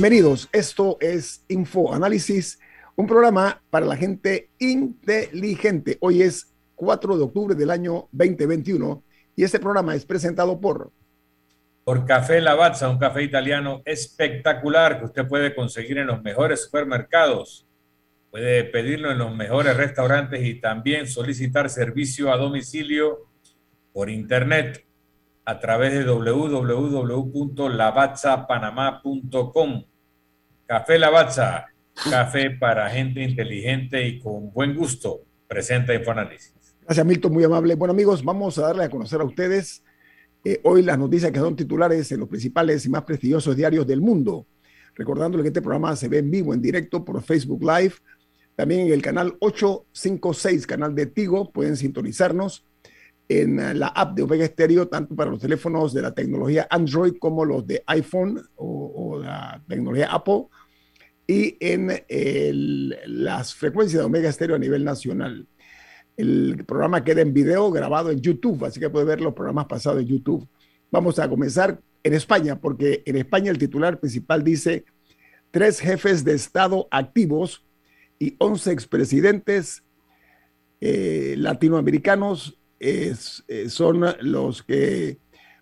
Bienvenidos. Esto es Info Análisis, un programa para la gente inteligente. Hoy es 4 de octubre del año 2021 y este programa es presentado por... Por Café Lavazza, un café italiano espectacular que usted puede conseguir en los mejores supermercados. Puede pedirlo en los mejores restaurantes y también solicitar servicio a domicilio por internet a través de www.lavazzapanamá.com. Café Lavazza, café para gente inteligente y con buen gusto. Presenta Infoanálisis. Gracias, Milton, muy amable. Bueno, amigos, vamos a darle a conocer a ustedes eh, hoy las noticias que son titulares en los principales y más prestigiosos diarios del mundo. Recordándole que este programa se ve en vivo, en directo por Facebook Live, también en el canal 856, canal de Tigo, pueden sintonizarnos en la app de Omega Stereo, tanto para los teléfonos de la tecnología Android como los de iPhone o, la tecnología Apple, y en las frecuencias de Omega Stereo a nivel nacional. El programa queda en video grabado en YouTube, así que puede ver los programas pasados en YouTube. Vamos a comenzar en España, porque en España el titular principal dice tres jefes de Estado activos y once expresidentes eh, latinoamericanos eh, son los que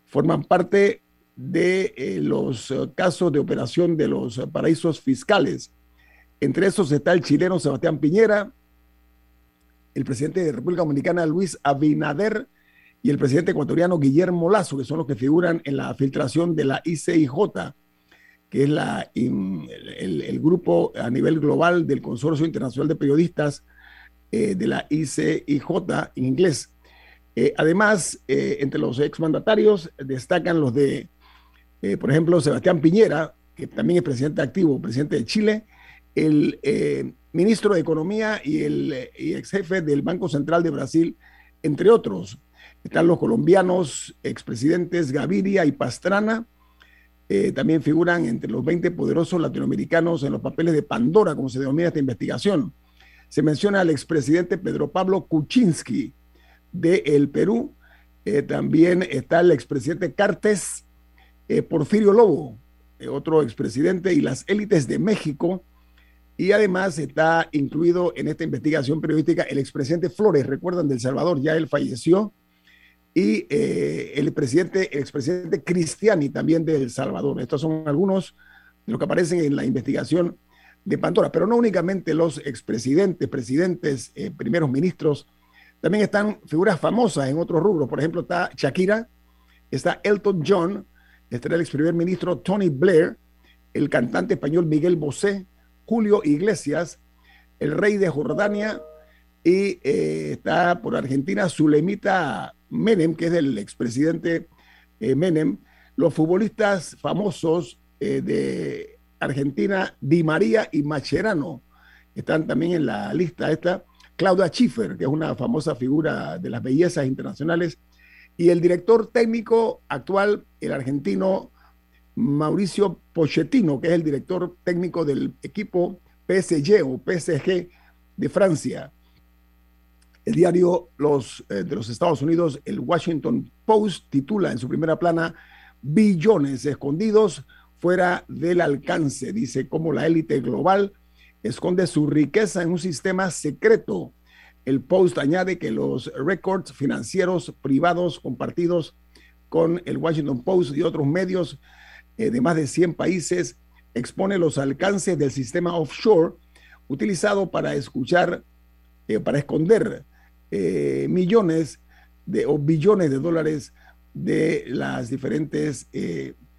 forman parte de eh, los eh, casos de operación de los paraísos fiscales. Entre esos está el chileno Sebastián Piñera, el presidente de República Dominicana Luis Abinader y el presidente ecuatoriano Guillermo Lazo, que son los que figuran en la filtración de la ICIJ, que es la, el, grupo a nivel global del Consorcio Internacional de Periodistas de la ICIJ en inglés. Eh, además, eh, entre los exmandatarios destacan los de, eh, por ejemplo, Sebastián Piñera, que también es presidente activo, presidente de Chile, el ministro de Economía y el ex jefe del Banco Central de Brasil, entre otros. Están los colombianos, expresidentes Gaviria y Pastrana. también figuran entre los 20 poderosos latinoamericanos en los papeles de Pandora, como se denomina esta investigación. Se menciona al expresidente Pedro Pablo Kuczynski, de el Perú. Eh, también está el expresidente Cartes, eh, Porfirio Lobo, eh, otro expresidente, y las élites de México. Y además está incluido en esta investigación periodística el expresidente Flores, recuerdan, del Salvador, ya él falleció. Y el presidente, expresidente Cristiani, también de El Salvador. Estos son algunos de los que aparecen en la investigación de Pandora, pero no únicamente los expresidentes, presidentes, primeros ministros también están figuras famosas en otros rubros. Por ejemplo, está Shakira, está Elton John, está el ex primer ministro Tony Blair, el cantante español Miguel Bosé, Julio Iglesias, el rey de Jordania y eh, está por Argentina Zulemita Menem, que es el expresidente eh, Menem, los futbolistas famosos eh, de Argentina, Di María y Macherano, están también en la lista esta. Claudia Schiffer, que es una famosa figura de las bellezas internacionales, y el director técnico actual, el argentino Mauricio Pochettino, que es el director técnico del equipo PSG o PSG de Francia. El diario los, eh, de los Estados Unidos, el Washington Post, titula en su primera plana billones escondidos fuera del alcance. Dice cómo la élite global esconde su riqueza en un sistema secreto. El Post añade que los récords financieros privados compartidos con el Washington Post y otros medios eh, de más de 100 países expone los alcances del sistema offshore utilizado para escuchar, eh, para esconder eh, millones de, o billones de dólares de las diferentes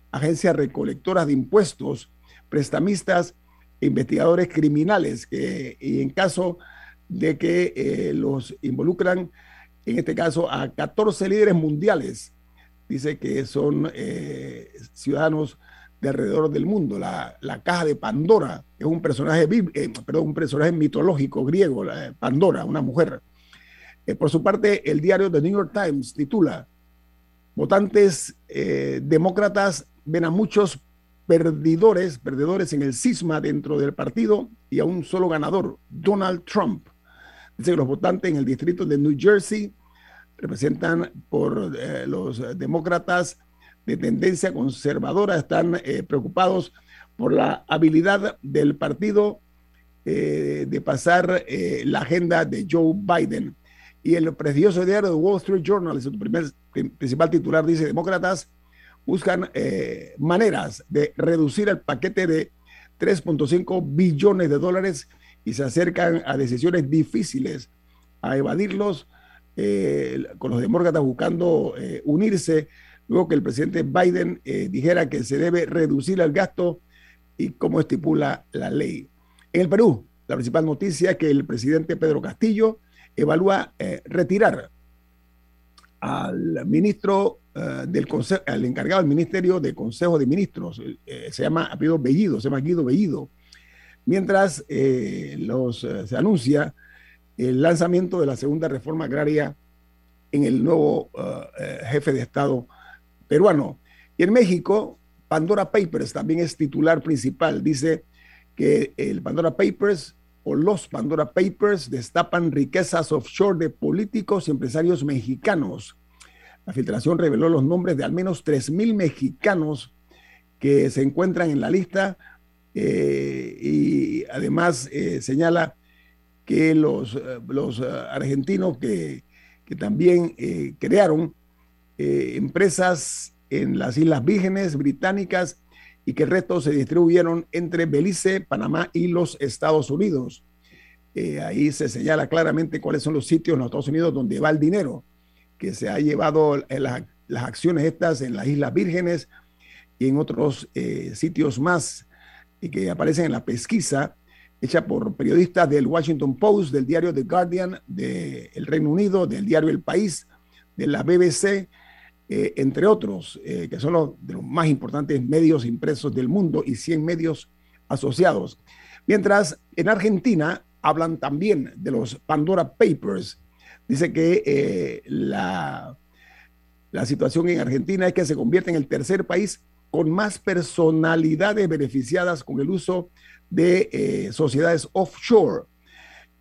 agencias recolectoras de impuestos, prestamistas e investigadores criminales, que, y en caso de que eh, los involucran, en este caso, a 14 líderes mundiales, dice que son ciudadanos de alrededor del mundo. La, la, caja de Pandora es un personaje, perdón, un personaje mitológico griego, Pandora, una mujer eh, por su parte, el diario The New York Times titula, votantes eh, demócratas ven a muchos perdidores, perdedores en el cisma dentro del partido y a un solo ganador, Donald Trump. Dice que los votantes en el distrito de New Jersey representan por eh, los demócratas de tendencia conservadora, están preocupados por la habilidad del partido de pasar la agenda de Joe Biden. Y el prestigioso diario de Wall Street Journal, su primer, principal titular, dice, demócratas buscan eh, maneras de reducir el paquete de 3.5 billones de dólares y se acercan a decisiones difíciles, a evadirlos, eh, con los demócratas buscando eh, unirse, luego que el presidente Biden dijera que se debe reducir el gasto y como estipula la ley. En el Perú, la principal noticia es que el presidente Pedro Castillo evalúa eh, retirar al ministro eh, del consejo, al encargado del Ministerio de Consejo de Ministros, eh, se llama Bellido, se llama Guido Bellido, mientras los, se anuncia el lanzamiento de la segunda reforma agraria en el nuevo jefe de Estado peruano. Y en México, Pandora Papers también es titular principal. Dice que el Pandora Papers los Pandora Papers destapan riquezas offshore de políticos y empresarios mexicanos. La filtración reveló los nombres de al menos 3.000 mexicanos que se encuentran en la lista eh, y además eh, señala que los, eh, los argentinos que, que también crearon empresas en las Islas Vírgenes Británicas y que el resto se distribuyeron entre Belice, Panamá y los Estados Unidos. Ahí se señala claramente cuáles son los sitios en los Estados Unidos donde va el dinero que se ha llevado en las, acciones estas en las Islas Vírgenes y en otros sitios más y que aparecen en la pesquisa hecha por periodistas del Washington Post, del diario The Guardian, del Reino Unido, del diario El País, de la BBC eh, entre otros, eh, que son los, de los más importantes medios impresos del mundo y 100 medios asociados. Mientras en Argentina hablan también de los Pandora Papers. Dice que eh, la, la situación en Argentina es que se convierte en el tercer país con más personalidades beneficiadas con el uso de sociedades offshore.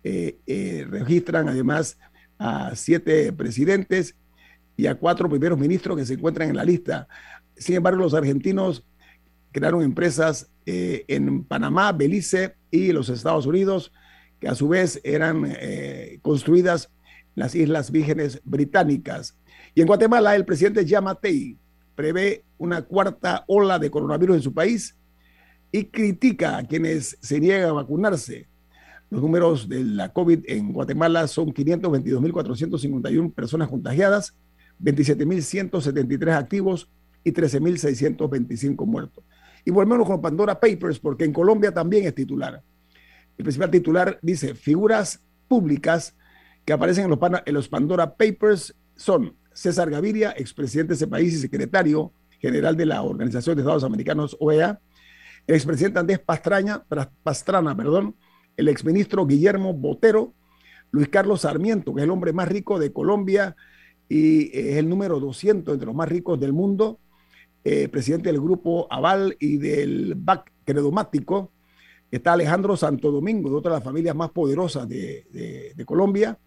registran además a siete presidentes y a cuatro primeros ministros que se encuentran en la lista. Sin embargo, los argentinos crearon empresas eh, en Panamá, Belice y los Estados Unidos, que a su vez eran eh, construidas en las Islas Vírgenes Británicas. Y en Guatemala, el presidente Yamatei prevé una cuarta ola de coronavirus en su país y critica a quienes se niegan a vacunarse. Los números de la COVID en Guatemala son 522.451 personas contagiadas, 27.173 activos y 13.625 muertos. Y volvemos con Pandora Papers, porque en Colombia también es titular. El principal titular dice, figuras públicas que aparecen en los, en los Pandora Papers son César Gaviria, expresidente de ese país y secretario general de la Organización de Estados Americanos, OEA, el expresidente Andrés Pastrana, Pastrana, perdón, el exministro Guillermo Botero, Luis Carlos Sarmiento, que es el hombre más rico de Colombia, y es el número 200 entre los más ricos del mundo, eh, presidente del grupo Aval y del BAC Credomático. Está Alejandro Santo Domingo, de otra de las familias más poderosas de, Colombia,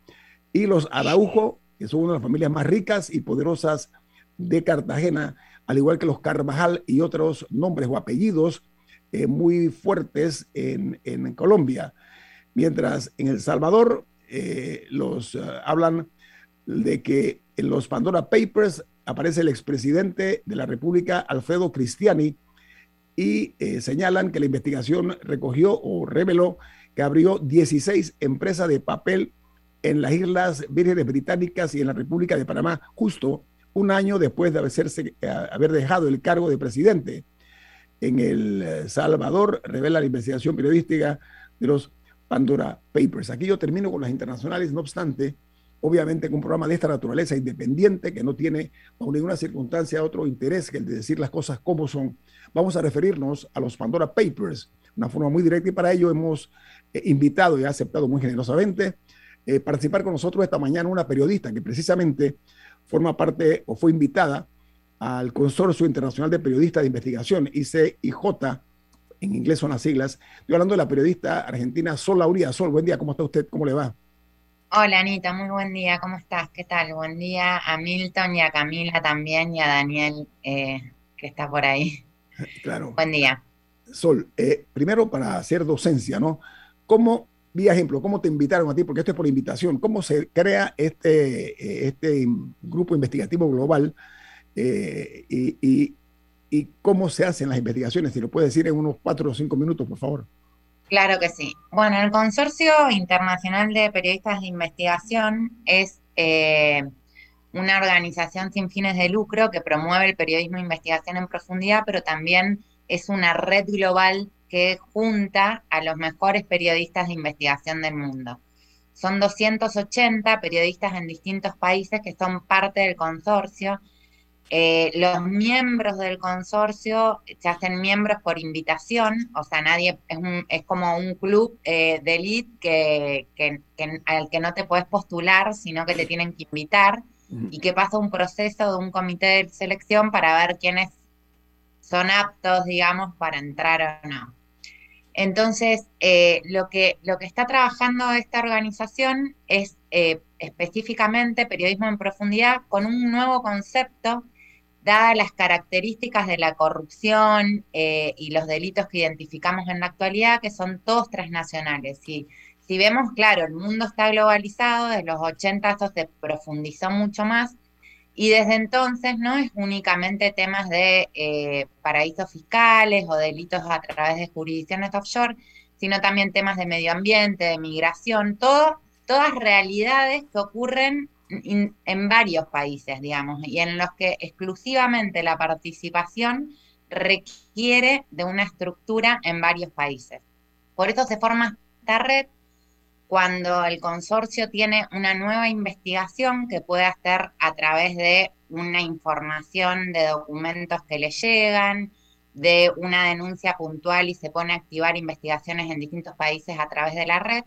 y los Araujo, que son una de las familias más ricas y poderosas de Cartagena, al igual que los Carvajal y otros nombres o apellidos eh, muy fuertes en, Colombia. Mientras en El Salvador eh, los eh, hablan de que en los Pandora Papers aparece el expresidente de la República, Alfredo Cristiani, y señalan que la investigación recogió o reveló que abrió 16 empresas de papel en las Islas Vírgenes Británicas y en la República de Panamá, justo un año después de haberse, eh, haber dejado el cargo de presidente. En El Salvador revela la investigación periodística de los Pandora Papers. Aquí yo termino con las internacionales, no obstante, obviamente con un programa de esta naturaleza independiente que no tiene bajo ninguna circunstancia otro interés que el de decir las cosas como son. Vamos a referirnos a los Pandora Papers, una forma muy directa y para ello hemos eh, invitado y aceptado muy generosamente eh, participar con nosotros esta mañana una periodista que precisamente forma parte o fue invitada al Consorcio Internacional de Periodistas de Investigación, ICIJ, en inglés son las siglas. Estoy hablando de la periodista argentina Sol Lauría. Sol, buen día, ¿cómo está usted? ¿Cómo le va? Hola Anita, muy buen día, ¿cómo estás? ¿Qué tal? Buen día a Milton y a Camila también y a Daniel eh, que está por ahí. Claro. Buen día. Sol, eh, primero para hacer docencia, ¿no? ¿Cómo vía ejemplo, ¿cómo te invitaron a ti? Porque esto es por invitación. ¿Cómo se crea este, eh, este grupo investigativo global eh, y, cómo se hacen las investigaciones? Si lo puedes decir en unos cuatro o cinco minutos, por favor. Claro que sí. Bueno, el Consorcio Internacional de Periodistas de Investigación es eh, una organización sin fines de lucro que promueve el periodismo de investigación en profundidad, pero también es una red global que junta a los mejores periodistas de investigación del mundo. Son 280 periodistas en distintos países que son parte del consorcio. Eh, los miembros del consorcio se hacen miembros por invitación, o sea, nadie es, como un club eh, de elite que, al que no te puedes postular, sino que te tienen que invitar y que pasa un proceso de un comité de selección para ver quiénes son aptos, digamos, para entrar o no. Entonces, eh, lo, que, lo que está trabajando esta organización es eh, específicamente periodismo en profundidad con un nuevo concepto, dadas las características de la corrupción eh, y los delitos que identificamos en la actualidad, que son todos transnacionales. Y si vemos, claro, el mundo está globalizado, desde los 80 esto se profundizó mucho más, y desde entonces no es únicamente temas de eh, paraísos fiscales o delitos a través de jurisdicciones offshore, sino también temas de medio ambiente, de migración, todas realidades que ocurren en varios países, digamos, y en los que exclusivamente la participación requiere de una estructura en varios países. Por eso se forma esta red cuando el consorcio tiene una nueva investigación que puede hacer a través de una información de documentos que le llegan, de una denuncia puntual y se pone a activar investigaciones en distintos países a través de la red,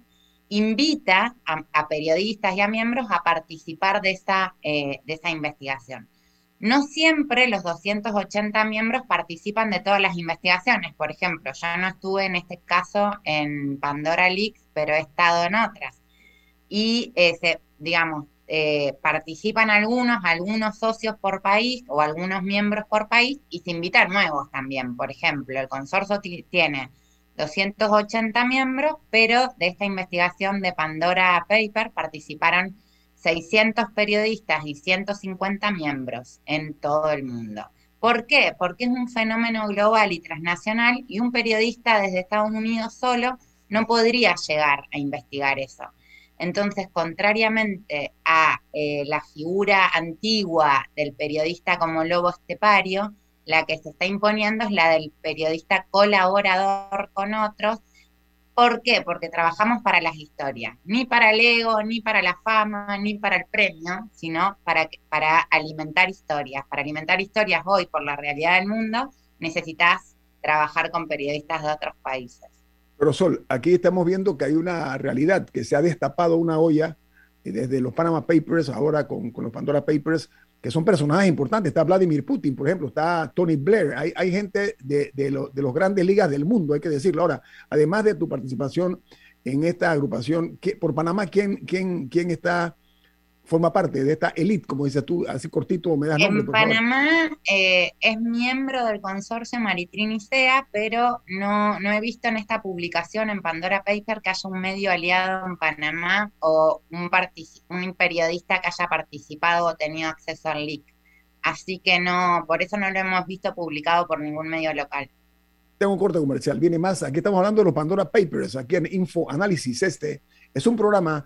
invita a, periodistas y a miembros a participar de esa, eh, de esa investigación. No siempre los 280 miembros participan de todas las investigaciones. Por ejemplo, yo no estuve en este caso en Pandora Leaks, pero he estado en otras. Y, eh, digamos, eh, participan algunos, algunos socios por país o algunos miembros por país y se invitan nuevos también. Por ejemplo, el consorcio tiene 280 miembros, pero de esta investigación de Pandora Paper participaron 600 periodistas y 150 miembros en todo el mundo. ¿Por qué? Porque es un fenómeno global y transnacional y un periodista desde Estados Unidos solo no podría llegar a investigar eso. Entonces, contrariamente a eh, la figura antigua del periodista como lobo estepario, la que se está imponiendo es la del periodista colaborador con otros, ¿Por qué? Porque trabajamos para las historias, ni para el ego, ni para la fama, ni para el premio, sino para, para alimentar historias. Para alimentar historias hoy por la realidad del mundo, necesitas trabajar con periodistas de otros países. Pero Sol, aquí estamos viendo que hay una realidad, que se ha destapado una olla eh, desde los Panama Papers, ahora con, con los Pandora Papers, que son personajes importantes. Está Vladimir Putin, por ejemplo, está Tony Blair. Hay, hay gente de, de, de los grandes ligas del mundo, hay que decirlo. Ahora, además de tu participación en esta agrupación, por Panamá, ¿quién, quién, quién está forma parte de esta elite, como dices tú, así cortito, me das nombre, En Panamá eh, es miembro del consorcio Maritrin-ICEA, pero no, no he visto en esta publicación en Pandora Paper que haya un medio aliado en Panamá o un, un periodista que haya participado o tenido acceso al leak. Así que no, por eso no lo hemos visto publicado por ningún medio local. Tengo un corte comercial, viene más. Aquí estamos hablando de los Pandora Papers, aquí en Info Análisis. Este es un programa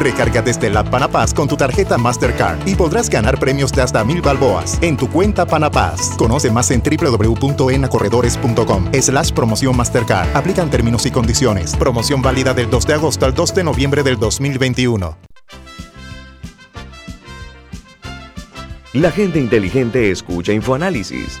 Recarga desde la Panapaz con tu tarjeta Mastercard y podrás ganar premios de hasta mil balboas en tu cuenta Panapaz. Conoce más en www.enacorredores.com slash promoción Mastercard. Aplican términos y condiciones. Promoción válida del 2 de agosto al 2 de noviembre del 2021. La gente inteligente escucha InfoAnálisis.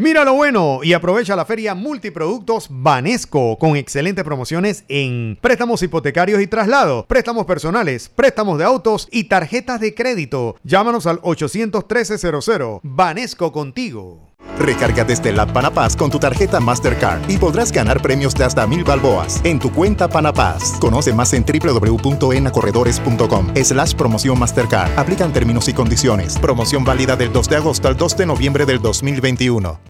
Mira lo bueno y aprovecha la feria Multiproductos Banesco con excelentes promociones en préstamos hipotecarios y traslados, préstamos personales, préstamos de autos y tarjetas de crédito. Llámanos al 813-00. Banesco contigo. Recarga desde la Panapaz con tu tarjeta Mastercard y podrás ganar premios de hasta mil balboas en tu cuenta Panapaz. Conoce más en www.enacorredores.com slash promoción Mastercard. Aplican términos y condiciones. Promoción válida del 2 de agosto al 2 de noviembre del 2021.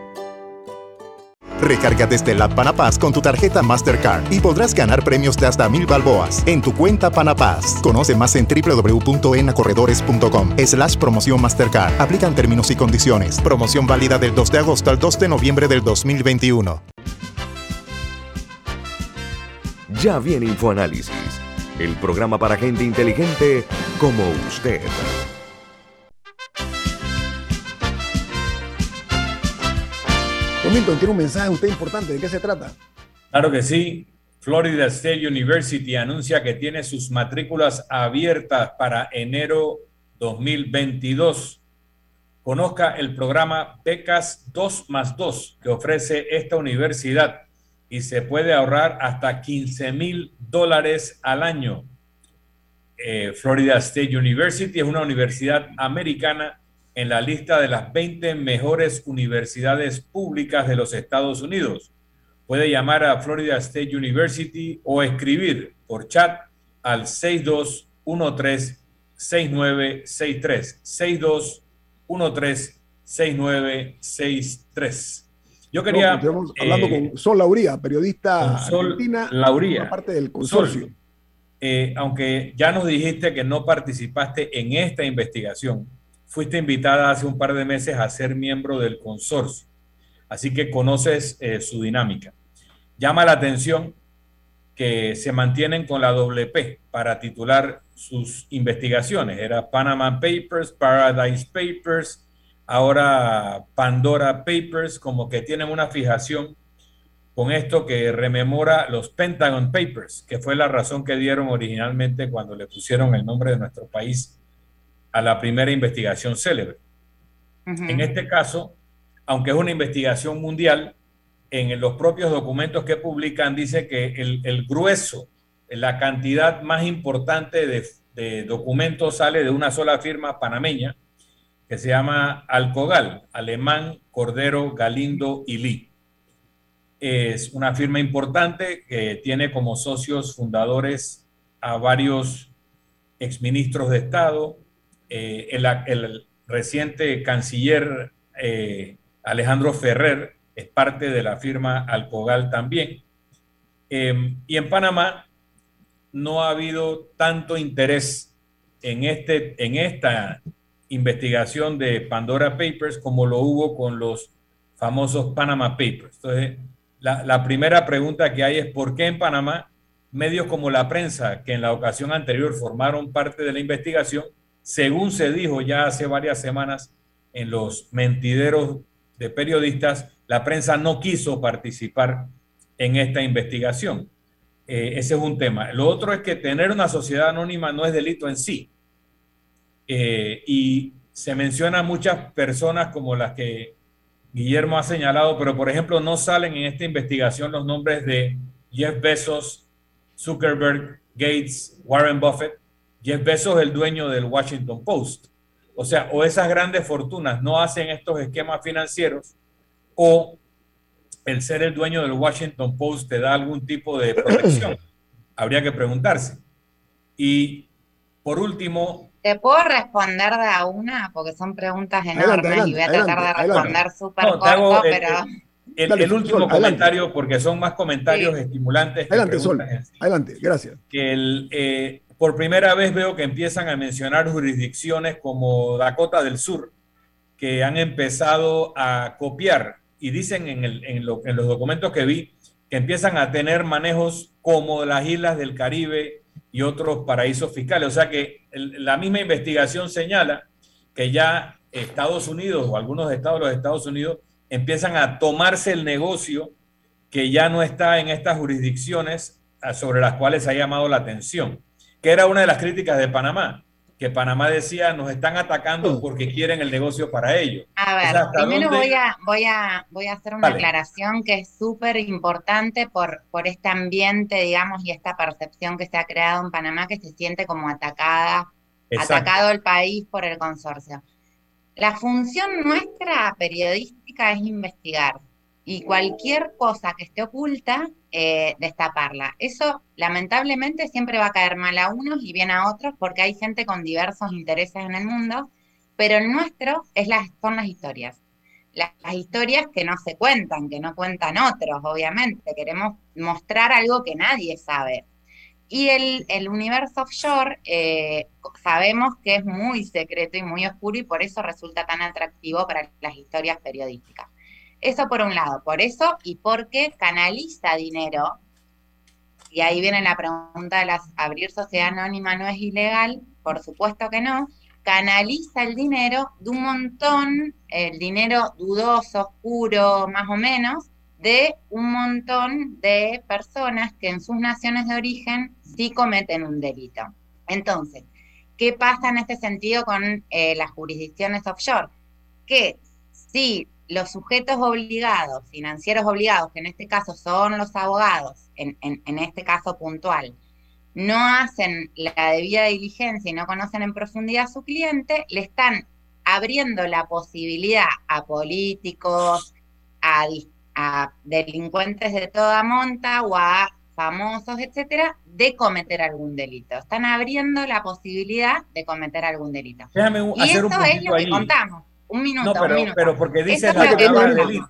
Recarga desde la Panapaz con tu tarjeta Mastercard y podrás ganar premios de hasta mil balboas en tu cuenta Panapaz. Conoce más en www.enacorredores.com slash promoción Mastercard. Aplican términos y condiciones. Promoción válida del 2 de agosto al 2 de noviembre del 2021. Ya viene InfoAnálisis, el programa para gente inteligente como usted. Milton, tiene un mensaje usted importante. ¿De qué se trata? Claro que sí. Florida State University anuncia que tiene sus matrículas abiertas para enero 2022. Conozca el programa Becas 2 más 2 que ofrece esta universidad y se puede ahorrar hasta 15 mil dólares al año. Eh, Florida State University es una universidad americana en la lista de las 20 mejores universidades públicas de los Estados Unidos. Puede llamar a Florida State University o escribir por chat al 6213-6963. 6213-6963. Yo quería... estamos hablando con eh, Sol Lauría, periodista Sol argentina, Lauría. parte del consorcio. Eh, aunque ya nos dijiste que no participaste en esta investigación, fuiste invitada hace un par de meses a ser miembro del consorcio, así que conoces eh, su dinámica. Llama la atención que se mantienen con la WP para titular sus investigaciones. Era Panama Papers, Paradise Papers, ahora Pandora Papers, como que tienen una fijación con esto que rememora los Pentagon Papers, que fue la razón que dieron originalmente cuando le pusieron el nombre de nuestro país a la primera investigación célebre. En este caso, aunque es una investigación mundial, en los propios documentos que publican dice que el, grueso, la cantidad más importante de, documentos sale de una sola firma panameña que se llama Alcogal, Alemán, Cordero, Galindo y Lee. Es una firma importante que tiene como socios fundadores a varios exministros de Estado, eh, el, reciente canciller eh, Alejandro Ferrer es parte de la firma Alcogal también. Em, y en Panamá no ha habido tanto interés en, este, en esta investigación de Pandora Papers como lo hubo con los famosos Panama Papers. Entonces, la, la, primera pregunta que hay es ¿por qué en Panamá medios como la prensa, que en la ocasión anterior formaron parte de la investigación, según se dijo ya hace varias semanas en los mentideros de periodistas, la prensa no quiso participar en esta investigación? Eh, ese es un tema. Lo otro es que tener una sociedad anónima no es delito en sí. Eh, y se menciona muchas personas como las que Guillermo ha señalado, pero por ejemplo no salen en esta investigación los nombres de Jeff Bezos, Zuckerberg, Gates, Warren Buffett. Jeff Bezos es el dueño del Washington Post. O sea, o esas grandes fortunas no hacen estos esquemas financieros o el ser el dueño del Washington Post te da algún tipo de protección? Habría que preguntarse. Y por último... ¿Te puedo responder de a una? Porque son preguntas enormes y voy a tratar de responder súper corto, pero... El, último comentario, porque son más comentarios estimulantes. Adelante, Sol. Adelante, gracias. Que el, eh, por primera vez veo que empiezan a mencionar jurisdicciones como Dakota del Sur, que han empezado a copiar y dicen en, los documentos que vi que empiezan a tener manejos como las islas del Caribe y otros paraísos fiscales. O sea que la misma investigación señala que ya Estados Unidos o algunos estados de los Estados Unidos empiezan a tomarse el negocio que ya no está en estas jurisdicciones sobre las cuales ha llamado la atención, que era una de las críticas de Panamá que Panamá decía nos están atacando porque quieren el negocio para ellos. A ver, primero voy, a, voy, a, voy a hacer una aclaración que es súper importante por, por este ambiente, digamos, y esta percepción que se ha creado en Panamá que se siente como atacada, atacado el país por el consorcio. La función nuestra periodística es investigar y cualquier cosa que esté oculta, eh, destaparla. Eso lamentablemente siempre va a caer mal a unos y bien a otros porque hay gente con diversos intereses en el mundo, pero el nuestro es las, son las historias. Las, historias que no se cuentan, que no cuentan otros, obviamente. Queremos mostrar algo que nadie sabe. Y el, el universo offshore eh, sabemos que es muy secreto y muy oscuro y por eso resulta tan atractivo para las historias periodísticas. Eso por un lado, por eso y porque canaliza dinero. Y ahí viene la pregunta las abrir sociedad anónima no es ilegal, por supuesto que no. Canaliza el dinero de un montón, el dinero dudoso, oscuro, más o menos, de un montón de personas que en sus naciones de origen sí cometen un delito. Entonces, ¿qué pasa en este sentido con eh, las jurisdicciones offshore? Que si los sujetos obligados, financieros obligados, que en este caso son los abogados, en, este caso puntual, no hacen la debida diligencia y no conocen en profundidad a su cliente, le están abriendo la posibilidad a políticos, a, a delincuentes de toda monta o a famosos, etcétera, de cometer algún delito. Están abriendo la posibilidad de cometer algún delito. y eso es lo que contamos. Un minuto, pero, un minuto. pero porque dice delito.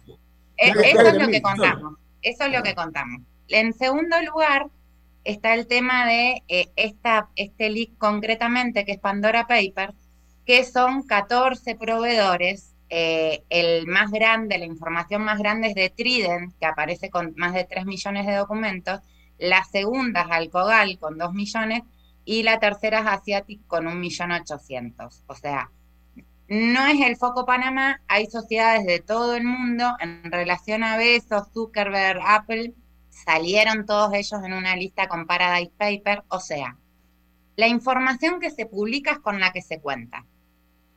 Eh, eso es lo que contamos. Eso es lo que contamos. En segundo lugar, está el tema de eh, esta, este leak concretamente, que es Pandora Papers, que son 14 proveedores. Eh, el más grande, la información más grande es de Trident, que aparece con más de 3 millones de documentos. La segunda es Alcogal, con 2 millones. Y la tercera es Asiatic, con 1.800.000. O sea, no es el foco Panamá, hay sociedades de todo el mundo. En relación a Besos, Zuckerberg, Apple, salieron todos ellos en una lista con Paradise Paper, o sea, la información que se publica es con la que se cuenta.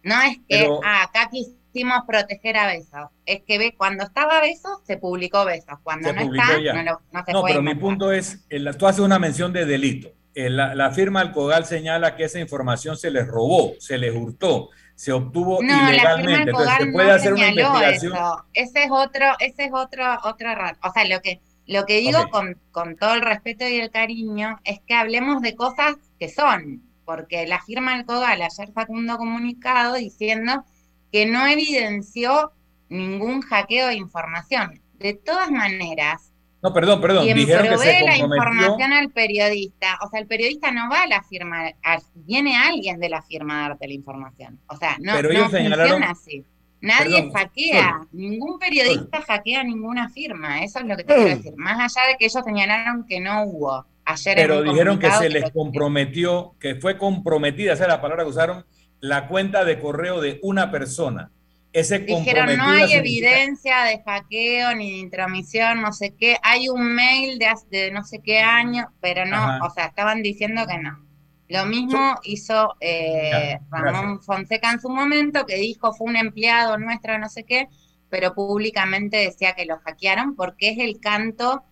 No es que, ah, acá quisimos proteger a Besos, es que cuando estaba Besos se publicó Besos, cuando no está, no, lo, no, se No, pero mi punto es, tú haces una mención de delito. La, la firma Alcogal señala que esa información se les robó, se les hurtó se obtuvo ilegalmente. Entonces, se puede hacer una investigación. Ese es otro, ese es otro, otro error. O sea, lo que, lo que digo con, con todo el respeto y el cariño es que hablemos de cosas que son, porque la firma del COGAL ayer un comunicado diciendo que no evidenció ningún hackeo de información. De todas maneras, no, perdón, perdón. Quien Dijeron provee que se la información al periodista, o sea, el periodista no va a la firma, viene alguien de la firma a darte la información. O sea, no, no funciona así. Nadie hackea, ningún periodista hackea ninguna firma, eso es lo que te quiero decir. Más allá de que ellos señalaron que no hubo. Ayer Pero dijeron que se les comprometió, que fue comprometida, esa es la palabra que usaron, la cuenta de correo de una persona. Dijeron, no hay evidencia de hackeo ni de intromisión, no sé qué. Hay un mail de, de no sé qué año, pero no, o sea, estaban diciendo que no. Lo mismo hizo eh, Ramón Fonseca en su momento, que dijo fue un empleado nuestro, no sé qué, pero públicamente decía que lo hackearon porque es el canto,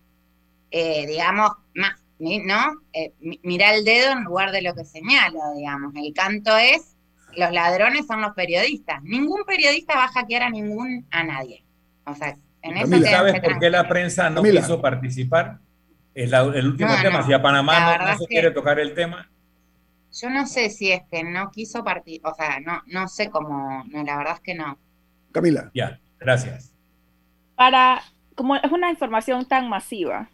eh, digamos, más, ¿no? Eh, mira el dedo en lugar de lo que señalo, digamos. El canto es los ladrones son los periodistas. Ningún periodista va a hackear a ningún, a nadie. O sea, en eso ¿Sabes por qué la prensa no quiso participar? Es el último tema, si a Panamá no, se quiere tocar el tema. Yo no sé si es que no quiso participar, o sea, no, no sé cómo, la verdad es que no. Camila. Ya, gracias. Para, como es una información tan masiva,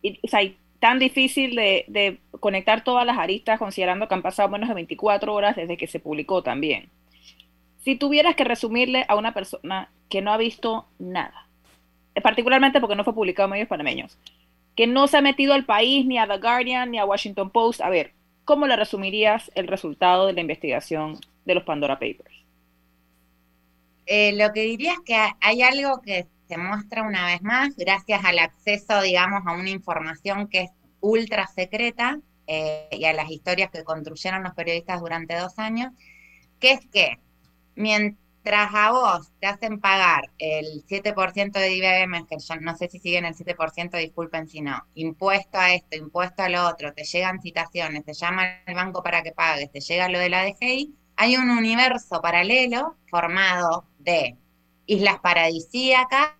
y, o sea, tan difícil de, conectar todas las aristas considerando que han pasado menos de 24 horas desde que se publicó también. Si tuvieras que resumirle a una persona que no ha visto nada, eh, particularmente porque no fue publicado en medios panameños, que no se ha metido al país, ni a The Guardian, ni a Washington Post, a ver, ¿cómo le resumirías el resultado de la investigación de los Pandora Papers? Eh, lo que diría es que hay algo que se muestra una vez más gracias al acceso, digamos, a una información que es ultra secreta eh, y a las historias que construyeron los periodistas durante dos años, que es que mientras a vos te hacen pagar el 7% de IBM, que yo no sé si siguen el 7%, disculpen si no, impuesto a esto, impuesto a lo otro, te llegan citaciones, te llama el banco para que pagues, te llega lo de la DGI, hay un universo paralelo formado de islas paradisíacas,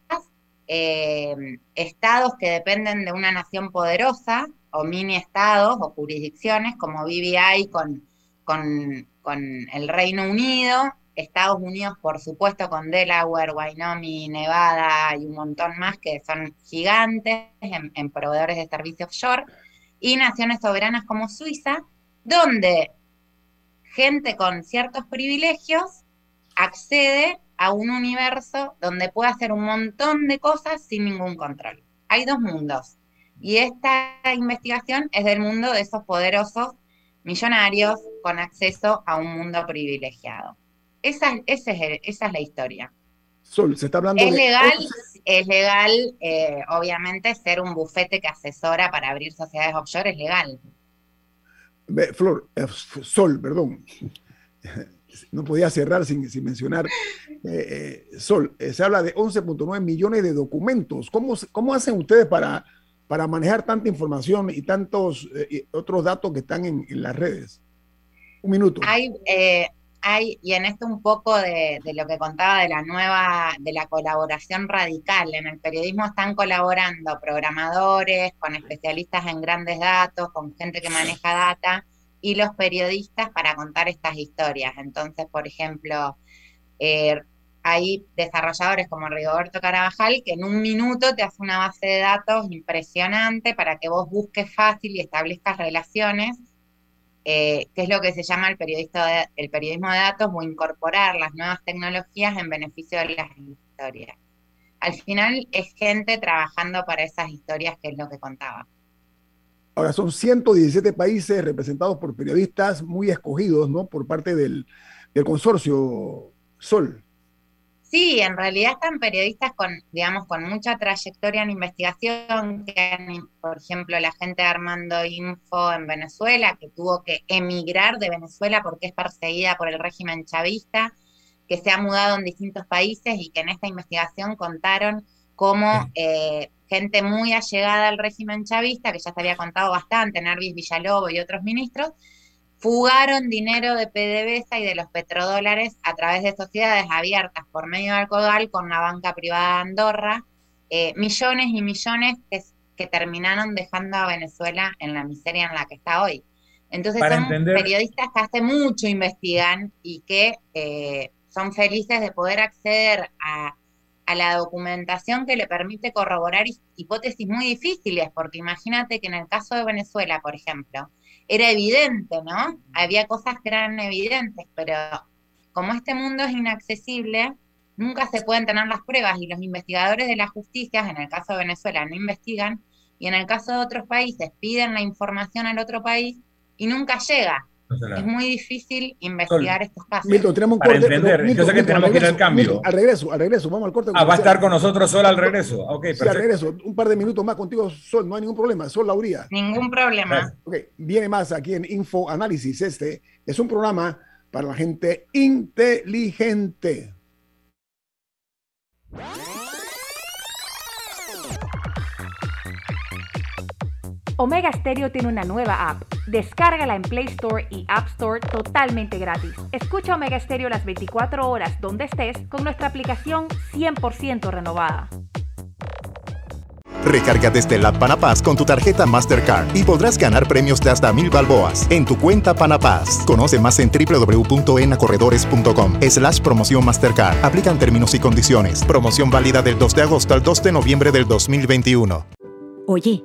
eh, estados que dependen de una nación poderosa, o mini estados o jurisdicciones, como BBI con, con, con el Reino Unido, Estados Unidos, por supuesto, con Delaware, Wyoming, Nevada y un montón más que son gigantes en, proveedores de servicios offshore, y naciones soberanas como Suiza, donde gente con ciertos privilegios accede a un universo donde puede hacer un montón de cosas sin ningún control. Hay dos mundos. Y esta investigación es del mundo de esos poderosos millonarios con acceso a un mundo privilegiado. Esa, esa, es, esa es la historia. Sol, se está hablando es legal, es legal, eh, obviamente, ser un bufete que asesora para abrir sociedades offshore es legal. Flor, eh, Sol, perdón no podía cerrar sin, mencionar eh, eh, Sol. Eh, se habla de 11.9 millones de documentos. ¿Cómo, cómo hacen ustedes para, para manejar tanta información y tantos otros datos que están en, las redes? Un minuto. Hay, hay, y en esto un poco de, de, lo que contaba de la nueva, de la colaboración radical. En el periodismo están colaborando programadores, con especialistas en grandes datos, con gente que maneja data y los periodistas para contar estas historias. Entonces, por ejemplo, eh, hay desarrolladores como Rigoberto Carabajal que en un minuto te hace una base de datos impresionante para que vos busques fácil y establezcas relaciones, eh, que es lo que se llama el, el periodismo de datos o incorporar las nuevas tecnologías en beneficio de las historias. Al final es gente trabajando para esas historias, que es lo que contaba. Ahora son 117 países representados por periodistas muy escogidos, ¿no? Por parte del, consorcio Sol. Sí, en realidad están periodistas con, digamos, con mucha trayectoria en investigación, que por ejemplo, la gente Armando Info en Venezuela, que tuvo que emigrar de Venezuela porque es perseguida por el régimen chavista, que se ha mudado en distintos países y que en esta investigación contaron cómo eh, gente muy allegada al régimen chavista, que ya se había contado bastante, Nervis Villalobo y otros ministros, fugaron dinero de PDVSA y de los petrodólares a través de sociedades abiertas por medio del CODAL con la banca privada de Andorra, eh, millones y millones que, que, terminaron dejando a Venezuela en la miseria en la que está hoy. Entonces son periodistas que hace mucho investigan y que eh, son felices de poder acceder a, a la documentación que le permite corroborar hipótesis muy difíciles, porque imagínate que en el caso de Venezuela, por ejemplo, era evidente, ¿no? Había cosas que eran evidentes, pero como este mundo es inaccesible, nunca se pueden tener las pruebas y los investigadores de la justicia, en el caso de Venezuela, no investigan y en el caso de otros países piden la información al otro país y nunca llega. Es muy difícil investigar estos casos. Milton, tenemos un Para entender, yo sé que tenemos que ir al cambio. al regreso, al regreso, vamos al corte. Ah, va a estar con nosotros Sol al regreso. Ok, sí, al regreso, un par de minutos más contigo, Sol, no hay ningún problema. Sol Lauría. Ningún problema. Ok, viene más aquí en Info Análisis. Este es un programa para la gente inteligente. Omega Stereo tiene una nueva app. Descárgala en Play Store y App Store totalmente gratis. Escucha Omega Stereo las 24 horas donde estés con nuestra aplicación 100% renovada. Recarga desde la Panapaz con tu tarjeta Mastercard y podrás ganar premios de hasta mil balboas en tu cuenta Panapaz. Conoce más en www.enacorredores.com slash promoción Mastercard. Aplican términos y condiciones. Promoción válida del 2 de agosto al 2 de noviembre del 2021. Oye,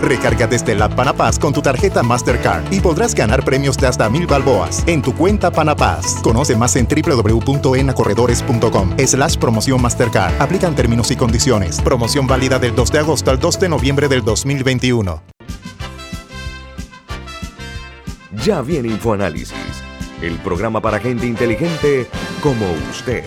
Recarga desde la Panapaz con tu tarjeta Mastercard y podrás ganar premios de hasta mil balboas en tu cuenta Panapaz. Conoce más en www.enacorredores.com slash promoción Mastercard. Aplican términos y condiciones. Promoción válida del 2 de agosto al 2 de noviembre del 2021. Ya viene InfoAnálisis, el programa para gente inteligente como usted.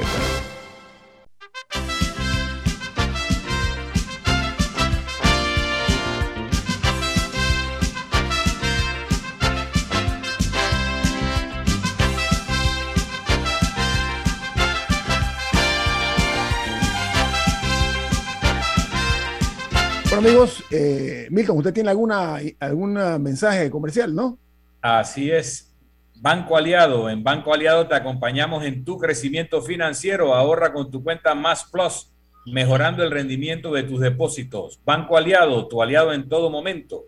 Amigos, eh, Milton, usted tiene alguna algún mensaje comercial, ¿no? Así es. Banco Aliado. En Banco Aliado te acompañamos en tu crecimiento financiero. Ahorra con tu cuenta Más Plus, mejorando el rendimiento de tus depósitos. Banco Aliado, tu aliado en todo momento.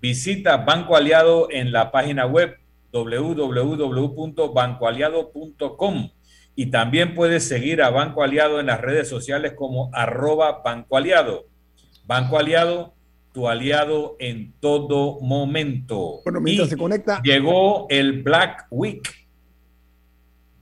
Visita Banco Aliado en la página web www.bancoaliado.com y también puedes seguir a Banco Aliado en las redes sociales como arroba Banco Aliado. Banco Aliado, tu aliado en todo momento. Bueno, mientras se conecta. Llegó el Black Week.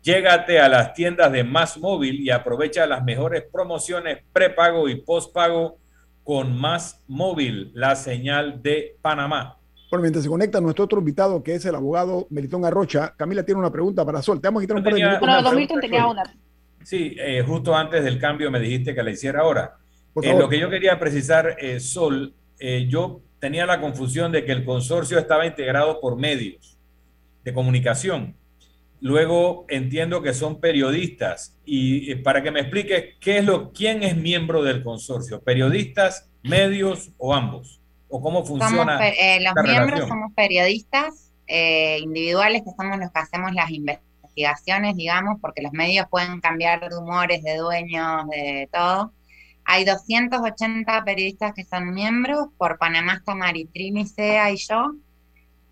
Llégate a las tiendas de Más Móvil y aprovecha las mejores promociones prepago y postpago con Más Móvil, la señal de Panamá. Bueno, mientras se conecta nuestro otro invitado, que es el abogado Melitón Arrocha, Camila tiene una pregunta para Sol. Te vamos a quitar un par de minutos. No, tenía una. Sí, eh, justo antes del cambio me dijiste que la hiciera ahora. Eh, lo que yo quería precisar, eh, Sol, eh, yo tenía la confusión de que el consorcio estaba integrado por medios de comunicación. Luego entiendo que son periodistas y para que me expliques qué es lo, quién es miembro del consorcio, periodistas, medios o ambos, o cómo funciona. los miembros somos periodistas individuales que somos los que hacemos las investigaciones, digamos, porque los medios pueden cambiar de humores, de dueños, de todo. Hay 280 periodistas que son miembros, por Panamá está Maritrini Sea y yo,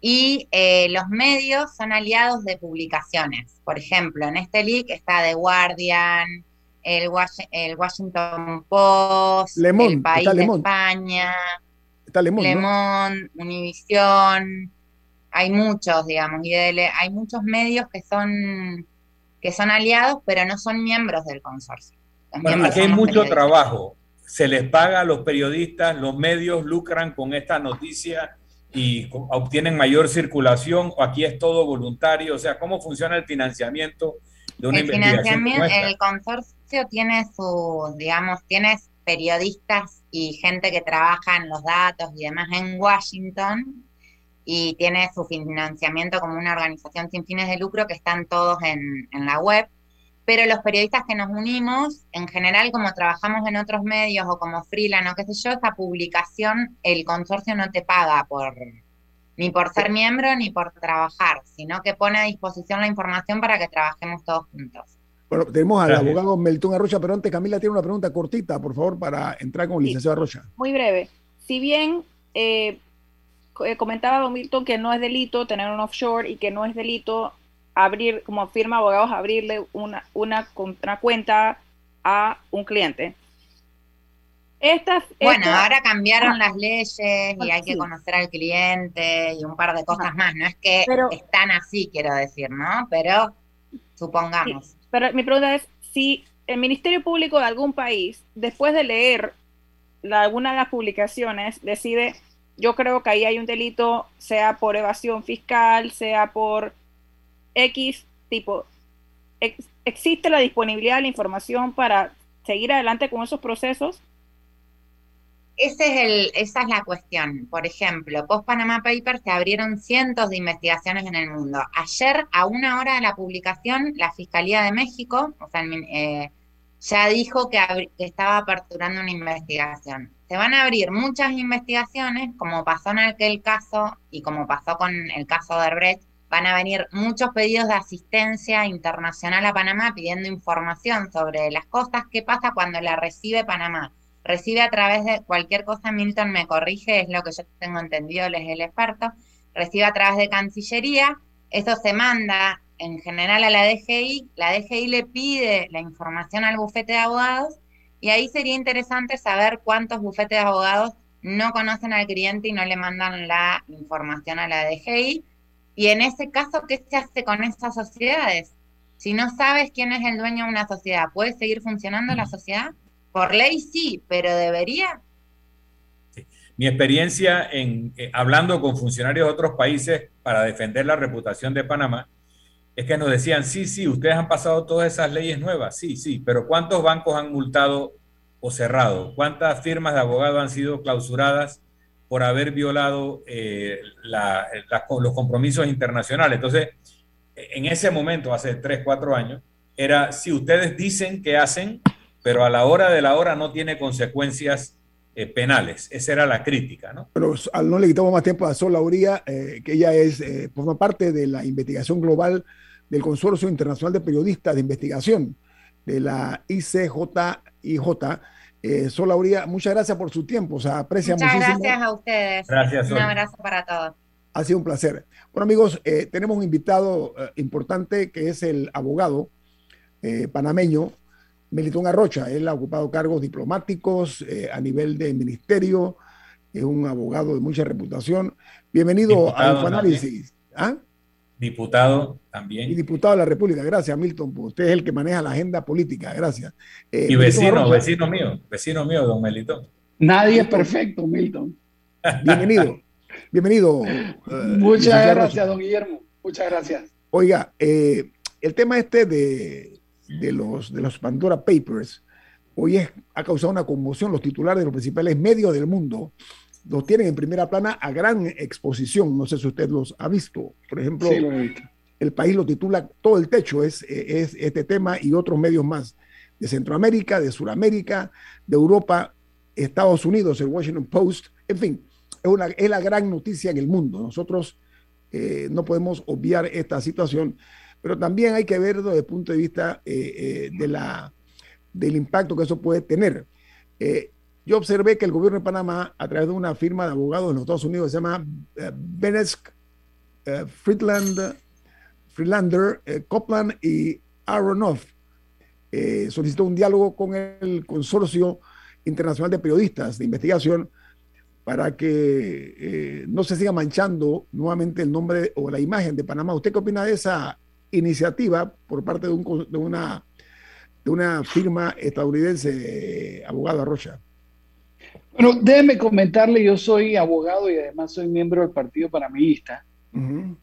y eh, los medios son aliados de publicaciones. Por ejemplo, en este link está The Guardian, el, Washington Post, el País de España, está Lemon, Univisión, hay muchos, digamos, y hay muchos medios que son que son aliados, pero no son miembros del consorcio. Bueno, aquí hay mucho trabajo. Se les paga a los periodistas, los medios lucran con esta noticia y obtienen mayor circulación aquí es todo voluntario? O sea, ¿cómo funciona el financiamiento de una el Financiamiento, el consorcio tiene sus, digamos, tiene periodistas y gente que trabaja en los datos y demás en Washington y tiene su financiamiento como una organización sin fines de lucro que están todos en, en la web pero los periodistas que nos unimos, en general, como trabajamos en otros medios o como freelance o qué sé yo, esa publicación, el consorcio no te paga por ni por ser miembro ni por trabajar, sino que pone a disposición la información para que trabajemos todos juntos. Bueno, tenemos al abogado Meltón Arrocha, pero antes Camila tiene una pregunta cortita, por favor, para entrar con el licenciado Arrocha. Muy breve. Si bien eh, eh, comentaba Don Milton que no es delito tener un offshore y que no es delito abrir, como firma abogados, abrirle una, una, cuenta a un cliente. Estas, bueno, ahora cambiaron las leyes y hay que conocer al cliente y un par de cosas más. No es que están así, quiero decir, ¿no? Pero supongamos. pero mi pregunta es, si el Ministerio Público de algún país, después de leer alguna de las publicaciones, decide, yo creo que ahí hay un delito, sea por evasión fiscal, sea por X tipo, ¿existe la disponibilidad de la información para seguir adelante con esos procesos? Ese es el, esa es la cuestión. Por ejemplo, post Panama Papers se abrieron cientos de investigaciones en el mundo. Ayer, a una hora de la publicación, la Fiscalía de México, eh, ya dijo que, que, estaba aperturando una investigación. Se van a abrir muchas investigaciones, como pasó en aquel caso y como pasó con el caso de Herbrecht, van a venir muchos pedidos de asistencia internacional a Panamá pidiendo información sobre las cosas, qué pasa cuando la recibe Panamá. Recibe a través de cualquier cosa, Milton me corrige, es lo que yo tengo entendido, él es el experto, recibe a través de Cancillería, eso se manda en general a la DGI, la DGI le pide la información al bufete de abogados y ahí sería interesante saber cuántos bufetes de abogados no conocen al cliente y no le mandan la información a la DGI y en ese caso, ¿qué se hace con esas sociedades? Si no sabes quién es el dueño de una sociedad, ¿puede seguir funcionando la sociedad? Por ley sí, pero debería. Mi experiencia en eh, hablando con funcionarios de otros países para defender la reputación de Panamá es que nos decían, sí, sí, ustedes han pasado todas esas leyes nuevas, sí, sí, pero ¿cuántos bancos han multado o cerrado? ¿Cuántas firmas de abogados han sido clausuradas por haber violado eh, los compromisos internacionales. Entonces, en ese momento, hace tres, cuatro años, era si ustedes dicen que hacen, pero a la hora de la hora no tiene consecuencias eh, penales. Esa era la crítica, ¿no? Pero no le quitamos más tiempo a Sol Lauría, eh, que ella es, forma parte de la investigación global del Consorcio Internacional de Periodistas de Investigación, de la ICJIJ, eh, Solauría, muchas gracias por su tiempo, o sea, aprecia muchas gracias a ustedes. Gracias. Un abrazo para todos. Ha sido un placer. Bueno, amigos, eh, tenemos un invitado eh, importante que es el abogado eh, panameño Melitón Arrocha. Él ha ocupado cargos diplomáticos a nivel de ministerio, es un abogado de mucha reputación. Bienvenido a Infoanálisis. ¿Ah? Diputado también. Y diputado de la República. Gracias, Milton. Usted es el que maneja la agenda política. Gracias. Eh, y vecino, vecino mío, vecino mío, don Melitón. Nadie es perfecto, Milton. Bienvenido. Bienvenido. Eh, Muchas gracias, don Guillermo. Muchas gracias. Oiga, eh, el tema este de, de, los, de los Pandora Papers hoy es, ha causado una conmoción. Los titulares de los principales medios del mundo los tienen en primera plana a gran exposición. No sé si usted los ha visto. Por ejemplo, el país lo titula Todo el techo, es, es este tema y otros medios más de Centroamérica, de Sudamérica, de Europa, Estados Unidos, el Washington Post, en fin, es, una, es la gran noticia en el mundo. Nosotros eh, no podemos obviar esta situación, pero también hay que ver desde el punto de vista eh, eh, de la, del impacto que eso puede tener. Yo observé que el gobierno de Panamá, a través de una firma de abogados en los Estados Unidos, se llama uh, Benesk Friedland, Friedlander, uh, Copland y Aronoff, eh, solicitó un diálogo con el Consorcio Internacional de Periodistas de Investigación para que eh, no se siga manchando nuevamente el nombre o la imagen de Panamá. ¿Usted qué opina de esa iniciativa por parte de, un, de una, de una firma estadounidense, abogado Arrocha? Bueno, déjeme comentarle, yo soy abogado y además soy miembro del Partido Panameísta,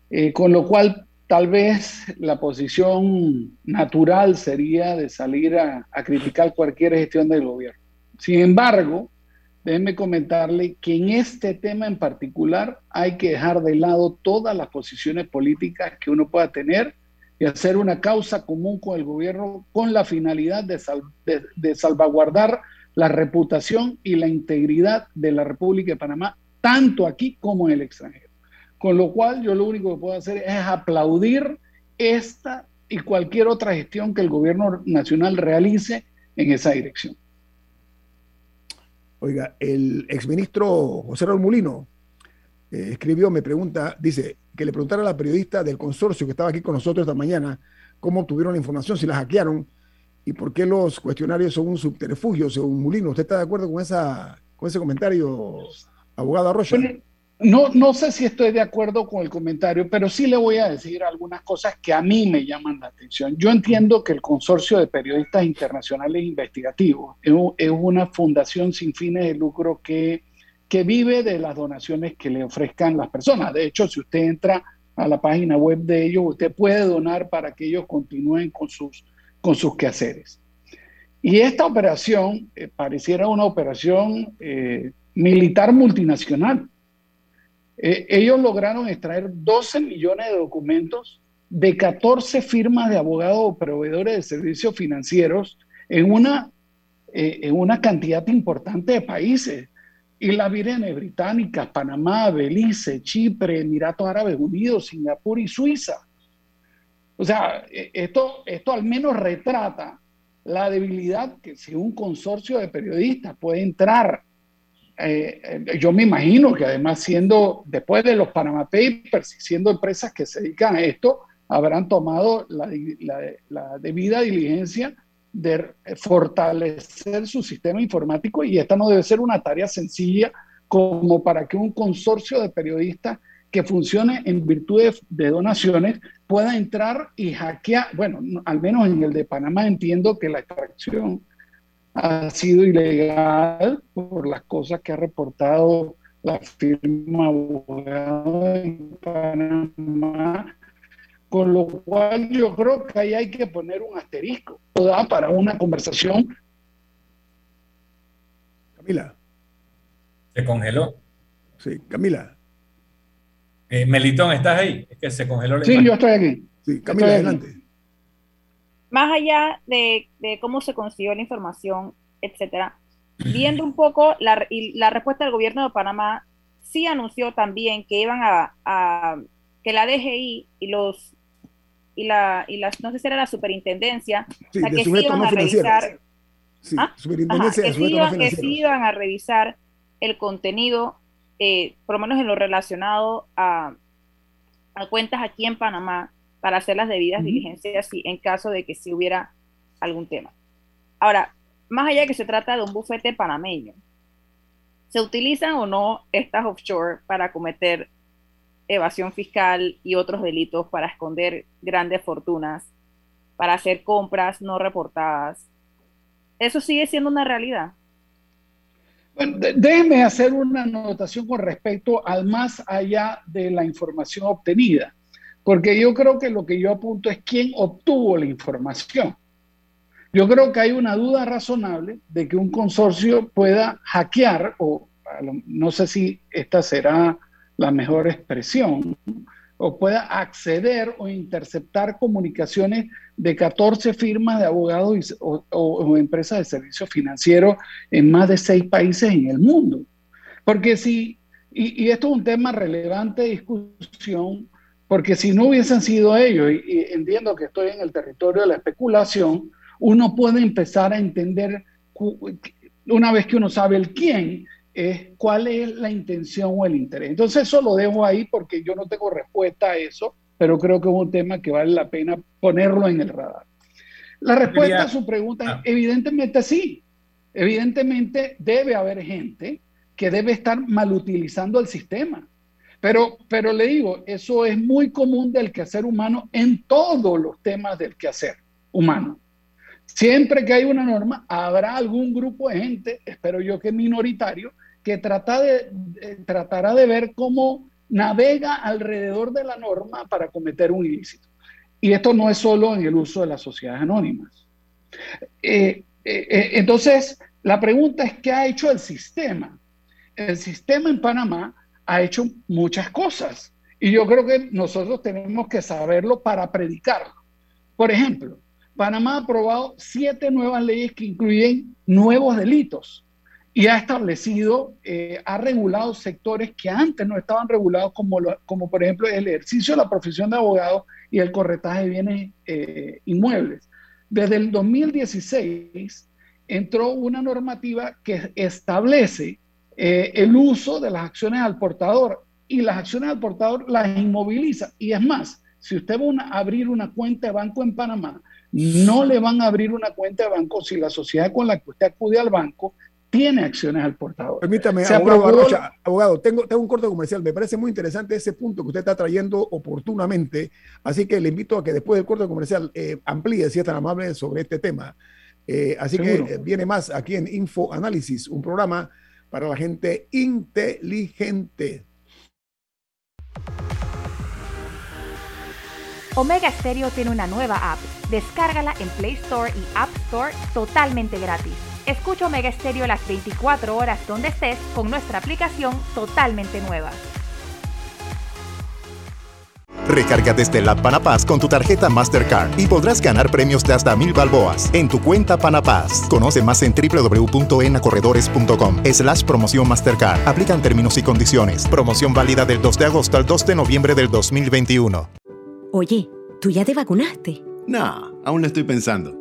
eh, con lo cual tal vez la posición natural sería de salir a, criticar cualquier gestión del gobierno. Sin embargo, déjeme comentarle que en este tema en particular hay que dejar de lado todas las posiciones políticas que uno pueda tener y hacer una causa común con el gobierno con la finalidad de, de salvaguardar la reputación y la integridad de la República de Panamá, tanto aquí como en el extranjero. Con lo cual yo lo único que puedo hacer es aplaudir esta y cualquier otra gestión que el gobierno nacional realice en esa dirección. Oiga, el exministro José Raúl Mulino eh, escribió, me pregunta, dice, que le preguntara a la periodista del consorcio que estaba aquí con nosotros esta mañana cómo obtuvieron la información, si la hackearon y por qué los cuestionarios son un subterfugio, según Mulino. ¿Usted está de acuerdo con, esa, con ese comentario, abogado Arroyo? no, no sé si estoy de acuerdo con el comentario, pero sí le voy a decir algunas cosas que a mí me llaman la atención. Yo entiendo que el Consorcio de Periodistas Internacionales Investigativos es una fundación sin fines de lucro que, que vive de las donaciones que le ofrezcan las personas. De hecho, si usted entra a la página web de ellos, usted puede donar para que ellos continúen con sus con sus quehaceres. Y esta operación eh, pareciera una operación eh, militar multinacional. Eh, ellos lograron extraer 12 millones de documentos de 14 firmas de abogados o proveedores de servicios financieros en una, en una cantidad importante de países. Y las Vírgenes Británicas, Panamá, Belice, Chipre, Emiratos Árabes Unidos, Singapur y Suiza. O sea, e, esto, esto al menos retrata la debilidad que si un consorcio de periodistas puede entrar. Eh, eh, yo me imagino que además siendo, después de los Panama Papers, siendo empresas que se dedican a esto, habrán tomado la, la debida diligencia de fortalecer su sistema informático y esta no debe ser una tarea sencilla como para que un consorcio de periodistas que funcione en virtud de, donaciones pueda entrar y hackear, bueno, al menos en el de Panamá entiendo que la extracción ha sido ilegal por las cosas que ha reportado la firma abogado en Panamá, con lo cual yo creo que ahí hay que poner un asterisco da para una conversación. Camila. Se congeló. Sí, Camila. Eh, Melitón, ¿estás ahí? Es que se congeló la Sí, yo estoy aquí. Sí, Camila, adelante. Más allá de, cómo se consiguió la información, etcétera, viendo un poco la, la respuesta del gobierno de Panamá, sí anunció también que iban a, que la DGI y los y la y las no sé si era la superintendencia la que sí iban a revisar sí, superintendencia que, sí iban, a revisar el contenido eh, por lo menos en lo relacionado a, cuentas aquí en Panamá, para hacer las debidas diligencias si, en caso de que si hubiera algún tema. Ahora, más allá de que se trata de un bufete panameño, ¿se utilizan o no estas offshore para cometer evasión fiscal y otros delitos para esconder grandes fortunas, para hacer compras no reportadas? ¿Eso sigue siendo una realidad? Déjeme hacer una anotación con respecto al más allá de la información obtenida, porque yo creo que lo que yo apunto es quién obtuvo la información. Yo creo que hay una duda razonable de que un consorcio pueda hackear, o no sé si esta será la mejor expresión, o pueda acceder o interceptar comunicaciones de 14 firmas de abogados o, empresas de servicios financieros en más de seis países en el mundo. Porque si, y, esto es un tema relevante de discusión, porque si no hubiesen sido ellos, y, y entiendo que estoy en el territorio de la especulación, uno puede empezar a entender, una vez que uno sabe el quién, es cuál es la intención o el interés. Entonces eso lo dejo ahí porque yo no tengo respuesta a eso, pero creo que es un tema que vale la pena ponerlo en el radar. La respuesta a su pregunta ah. evidentemente sí. Evidentemente debe haber gente que debe estar malutilizando el sistema. Pero, pero le digo, eso es muy común del quehacer humano en todos los temas del quehacer humano. Siempre que hay una norma, habrá algún grupo de gente, espero yo que minoritario, que tratará de ver cómo navega alrededor de la norma para cometer un ilícito. Y esto no es solo en el uso de las sociedades anónimas. Eh, eh, eh, entonces, la pregunta es, ¿qué ha hecho el sistema? El sistema en Panamá ha hecho muchas cosas y yo creo que nosotros tenemos que saberlo para predicarlo. Por ejemplo, Panamá ha aprobado siete nuevas leyes que incluyen nuevos delitos y ha establecido, eh, ha regulado sectores que antes no estaban regulados, como, como por ejemplo el ejercicio de la profesión de abogado y el corretaje de bienes eh, inmuebles. Desde el 2016 entró una normativa que establece eh, el uso de las acciones al portador y las acciones al portador las inmoviliza. Y es más, si usted va a abrir una cuenta de banco en Panamá, no le van a abrir una cuenta de banco si la sociedad con la que usted acude al banco tiene acciones al portador. Permítame, abogado, abogado tengo, tengo un corte comercial. Me parece muy interesante ese punto que usted está trayendo oportunamente. Así que le invito a que después del corte comercial eh, amplíe, si es tan amable, sobre este tema. Eh, así que eh, viene más aquí en Info Análisis, un programa para la gente inteligente. Omega Stereo tiene una nueva app. Descárgala en Play Store y App Store totalmente gratis. Escucha Omega Stereo las 24 horas donde estés con nuestra aplicación totalmente nueva. Recarga desde la Panapaz con tu tarjeta Mastercard y podrás ganar premios de hasta mil balboas en tu cuenta Panapaz. Conoce más en www.enacorredores.com slash promoción Mastercard. Aplican términos y condiciones. Promoción válida del 2 de agosto al 2 de noviembre del 2021. Oye, ¿tú ya te vacunaste? No, aún lo estoy pensando.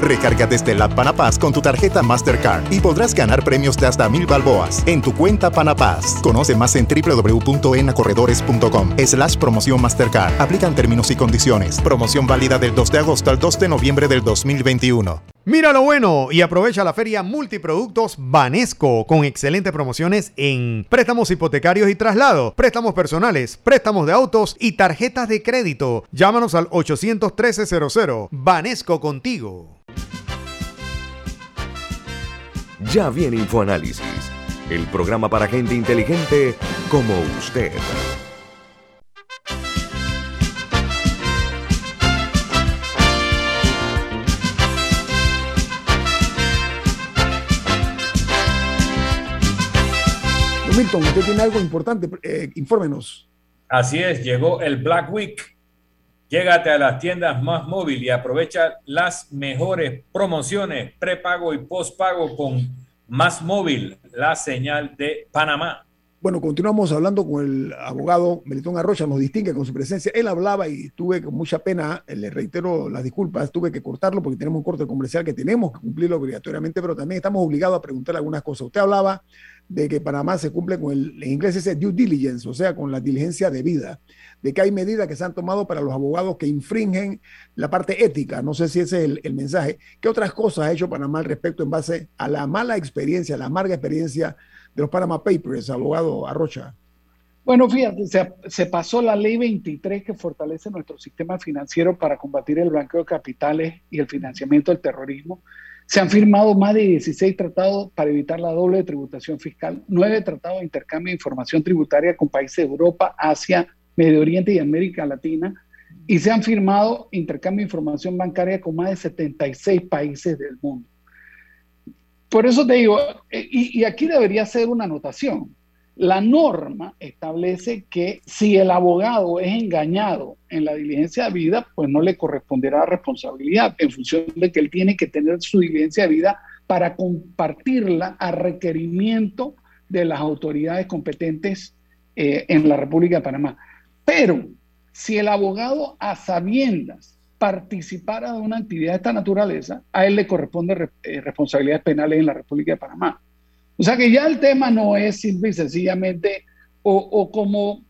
Recarga desde la Panapaz con tu tarjeta Mastercard y podrás ganar premios de hasta mil balboas en tu cuenta Panapaz. Conoce más en www.enacorredores.com slash promoción Mastercard. Aplican términos y condiciones. Promoción válida del 2 de agosto al 2 de noviembre del 2021. Mira lo bueno y aprovecha la feria Multiproductos Banesco con excelentes promociones en préstamos hipotecarios y traslado, préstamos personales, préstamos de autos y tarjetas de crédito. Llámanos al 813-00. Banesco contigo. Ya viene InfoAnálisis, el programa para gente inteligente como usted. Milton, usted tiene algo importante, eh, infórmenos. Así es, llegó el Black Week. Llégate a las tiendas más móvil y aprovecha las mejores promociones prepago y postpago con Más Móvil, la señal de Panamá. Bueno, continuamos hablando con el abogado Melitón Arrocha, nos distingue con su presencia. Él hablaba y tuve con mucha pena, le reitero las disculpas, tuve que cortarlo porque tenemos un corte comercial que tenemos que cumplirlo obligatoriamente, pero también estamos obligados a preguntar algunas cosas. Usted hablaba de que Panamá se cumple con el, en inglés ese due diligence, o sea, con la diligencia debida, de que hay medidas que se han tomado para los abogados que infringen la parte ética. No sé si ese es el, mensaje. ¿Qué otras cosas ha hecho Panamá al respecto en base a la mala experiencia, la amarga experiencia de los Panama Papers, abogado Arrocha? Bueno, fíjate, se, pasó la ley 23 que fortalece nuestro sistema financiero para combatir el blanqueo de capitales y el financiamiento del terrorismo Se han firmado más de 16 tratados para evitar la doble tributación fiscal, nueve tratados de intercambio de información tributaria con países de Europa, Asia, Medio Oriente y América Latina, y se han firmado intercambio de información bancaria con más de 76 países del mundo. Por eso te digo, eh, y, y aquí debería ser una anotación. La norma establece que si el abogado es engañado en la diligencia de vida, pues no le corresponderá responsabilidad en función de que él tiene que tener su diligencia de vida para compartirla a requerimiento de las autoridades competentes eh, en la República de Panamá. Pero si el abogado a sabiendas participara de una actividad de esta naturaleza, a él le corresponde eh, responsabilidades penales en la República de Panamá. O sea que ya el tema no es simple y sencillamente, o, como,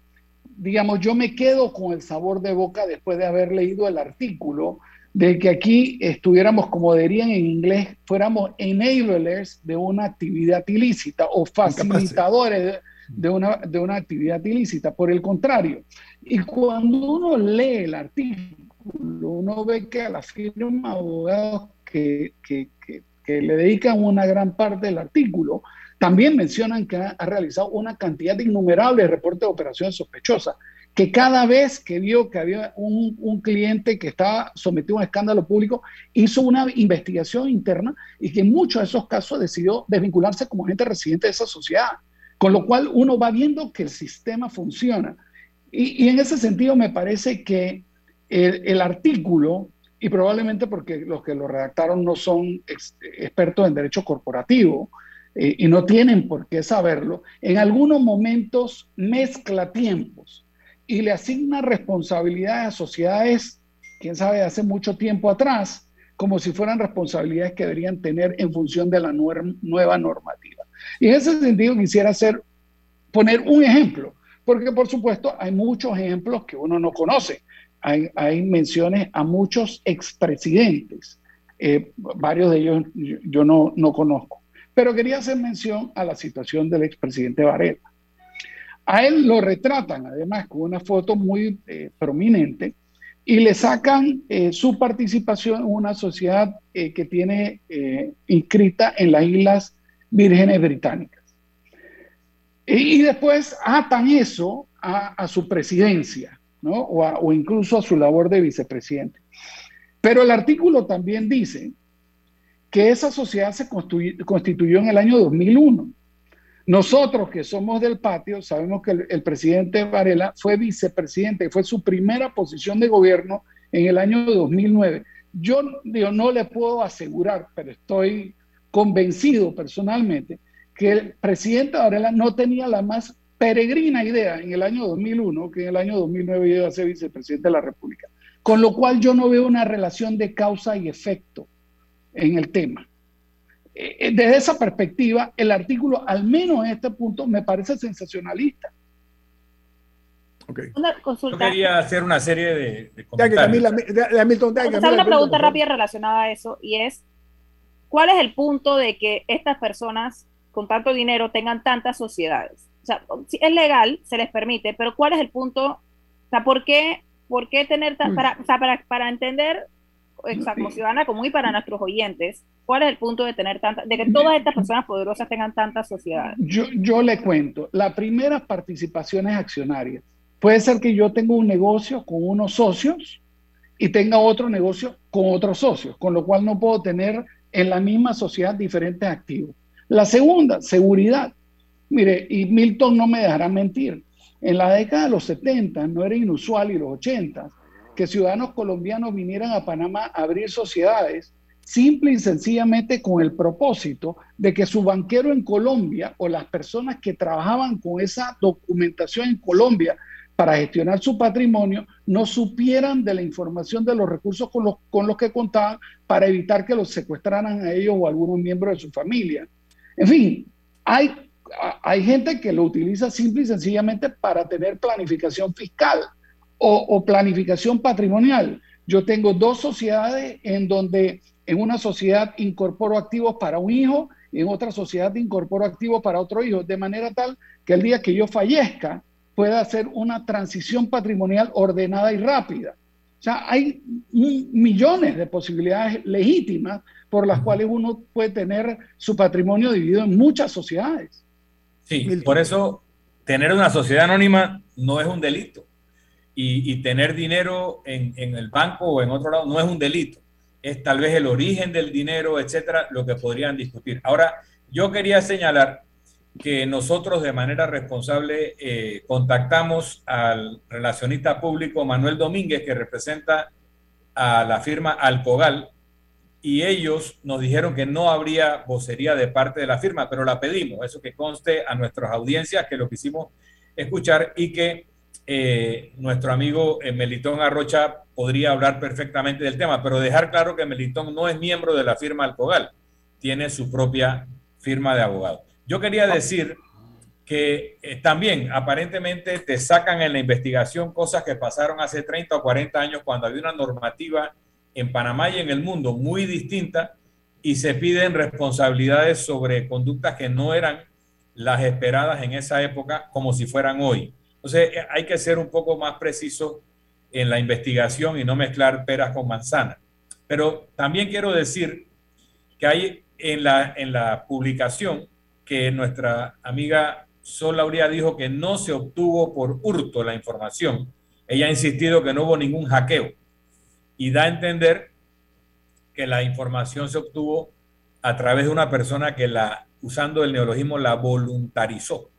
digamos, yo me quedo con el sabor de boca después de haber leído el artículo, de que aquí estuviéramos, como dirían en inglés, fuéramos enablers de una actividad ilícita o facilitadores de una, de una actividad ilícita. Por el contrario, y cuando uno lee el artículo, uno ve que a la firma abogados que, que, que que le dedican una gran parte del artículo, también mencionan que ha, realizado una cantidad de innumerables reportes de operaciones sospechosas, que cada vez que vio que había un, cliente que estaba sometido a un escándalo público, hizo una investigación interna y que en muchos de esos casos decidió desvincularse como agente residente de esa sociedad. Con lo cual uno va viendo que el sistema funciona. Y, en ese sentido me parece que el artículo y probablemente porque los que lo redactaron no son expertos en derecho corporativo eh, y no tienen por qué saberlo, en algunos momentos mezcla tiempos y le asigna responsabilidades a sociedades, quién sabe, hace mucho tiempo atrás, como si fueran responsabilidades que deberían tener en función de la nueva normativa. Y en ese sentido quisiera hacer, poner un ejemplo, porque por supuesto hay muchos ejemplos que uno no conoce hay, menciones a muchos expresidentes. Eh, varios de ellos yo, no, no, conozco. Pero quería hacer mención a la situación del expresidente Varela. A él lo retratan además con una foto muy eh, prominente y le sacan eh, su participación en una sociedad que tiene inscrita en las Islas Vírgenes Británicas. Y, después atan eso a su presidencia o, incluso a su labor de vicepresidente. Pero el artículo también dice que esa sociedad se constituyó en el año 2001. Nosotros que somos del patio sabemos que el, presidente Varela fue vicepresidente, fue su primera posición de gobierno en el año 2009. Yo no le puedo asegurar, pero estoy convencido personalmente que el presidente Varela no tenía la más peregrina idea en el año 2001 que en el año 2009 iba a ser vicepresidente de la República. Con lo cual yo no veo una relación de causa y efecto en el tema. Eh, desde esa perspectiva, el artículo, al menos en este punto, me parece sensacionalista. Okay. Una consulta. Yo quería hacer una serie de, de comentarios. una pregunta rápida relacionada a eso y es, ¿cuál es el punto de que estas personas con tanto dinero tengan tantas sociedades? O sea, es legal, se les permite, pero ¿cuál es el punto? O sea, ¿por qué, por qué tener tan, para, o sea, para, para entender, como ciudadana común y para nuestros oyentes, ¿cuál es el punto de tener tantas, de que todas estas personas poderosas tengan tantas sociedades? Yo, yo le cuento, la primera participación es accionaria. Puede ser que yo tenga un negocio con unos socios y tenga otro negocio con otros socios, con lo cual no puedo tener en la misma sociedad diferentes activos. La segunda, seguridad. Mire, y Milton no me dejará mentir. En la década de los 70 no era inusual y los 80 que ciudadanos colombianos vinieran a Panamá a abrir sociedades simple y sencillamente con el propósito de que su banquero en Colombia o las personas que trabajaban con esa documentación en Colombia para gestionar su patrimonio no supieran de la información de los recursos con los, con los que contaban para evitar que los secuestraran a ellos o a algunos miembros de su familia. En fin, hay hay gente que lo utiliza simple y sencillamente para tener planificación fiscal o, planificación patrimonial. Yo tengo dos sociedades en donde en una sociedad incorporo activos para un hijo y en otra sociedad incorporo activos para otro hijo, de manera tal que el día que yo fallezca pueda hacer una transición patrimonial ordenada y rápida. O sea, hay millones de posibilidades legítimas por las cuales uno puede tener su patrimonio dividido en muchas sociedades. Sí, por eso tener una sociedad anónima no es un delito. Y, tener dinero en, el banco o en otro lado no es un delito. Es tal vez el origen del dinero, etcétera, lo que podrían discutir. Ahora, yo quería señalar que nosotros de manera responsable eh, contactamos al relacionista público Manuel Domínguez, que representa a la firma Alcogal, y ellos nos dijeron que no habría vocería de parte de la firma, pero la pedimos, eso que conste a nuestras audiencias, que lo quisimos escuchar y que eh, nuestro amigo eh, Melitón Arrocha podría hablar perfectamente del tema, pero dejar claro que Melitón no es miembro de la firma Alcogal, tiene su propia firma de abogado. Yo quería decir que eh, también aparentemente te sacan en la investigación cosas que pasaron hace 30 o 40 años cuando había una normativa en Panamá y en el mundo muy distinta y se piden responsabilidades sobre conductas que no eran las esperadas en esa época como si fueran hoy. Entonces eh, hay que ser un poco más preciso en la investigación y no mezclar peras con manzanas. Pero también quiero decir que hay en la, en la publicación que nuestra amiga Sol Lauría dijo que no se obtuvo por hurto la información. Ella ha insistido que no hubo ningún hackeo y da a entender que la información se obtuvo a través de una persona que la, usando el neologismo, la voluntarizó.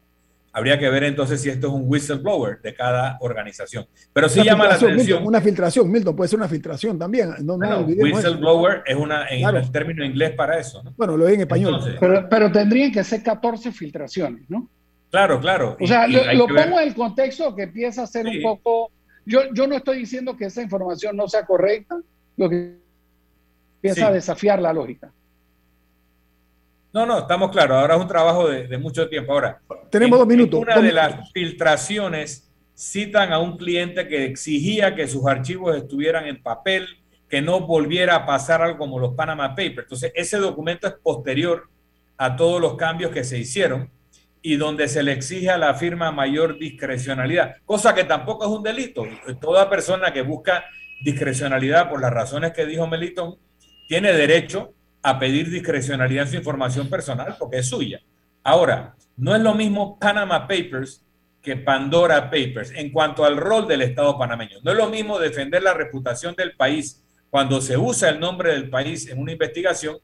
Habría que ver entonces si esto es un whistleblower de cada organización. Pero sí llama la atención. una filtración, Milton, puede ser una filtración también. No, whistleblower es una, en el término inglés para eso. Bueno, lo en español. pero, pero, tendrían que ser 14 filtraciones, ¿no? Claro, claro. O sea, lo, pongo en el contexto que empieza a ser un poco. Yo, yo no estoy diciendo que esa información no sea correcta, lo que empieza a desafiar la lógica. No, no, estamos claros. Ahora es un trabajo de, mucho tiempo. Ahora, tenemos dos minutos. una de las filtraciones citan a un cliente que exigía que sus archivos estuvieran en papel, que no volviera a pasar algo como los Panama Papers. Entonces, ese documento es posterior a todos los cambios que se hicieron y donde se le exige a la firma mayor discrecionalidad, cosa que tampoco es un delito. Toda persona que busca discrecionalidad por las razones que dijo Melitón tiene derecho a pedir discrecionalidad en su información personal porque es suya. Ahora, no es lo mismo Panama Papers que Pandora Papers en cuanto al rol del Estado panameño. No es lo mismo defender la reputación del país cuando se usa el nombre del país en una investigación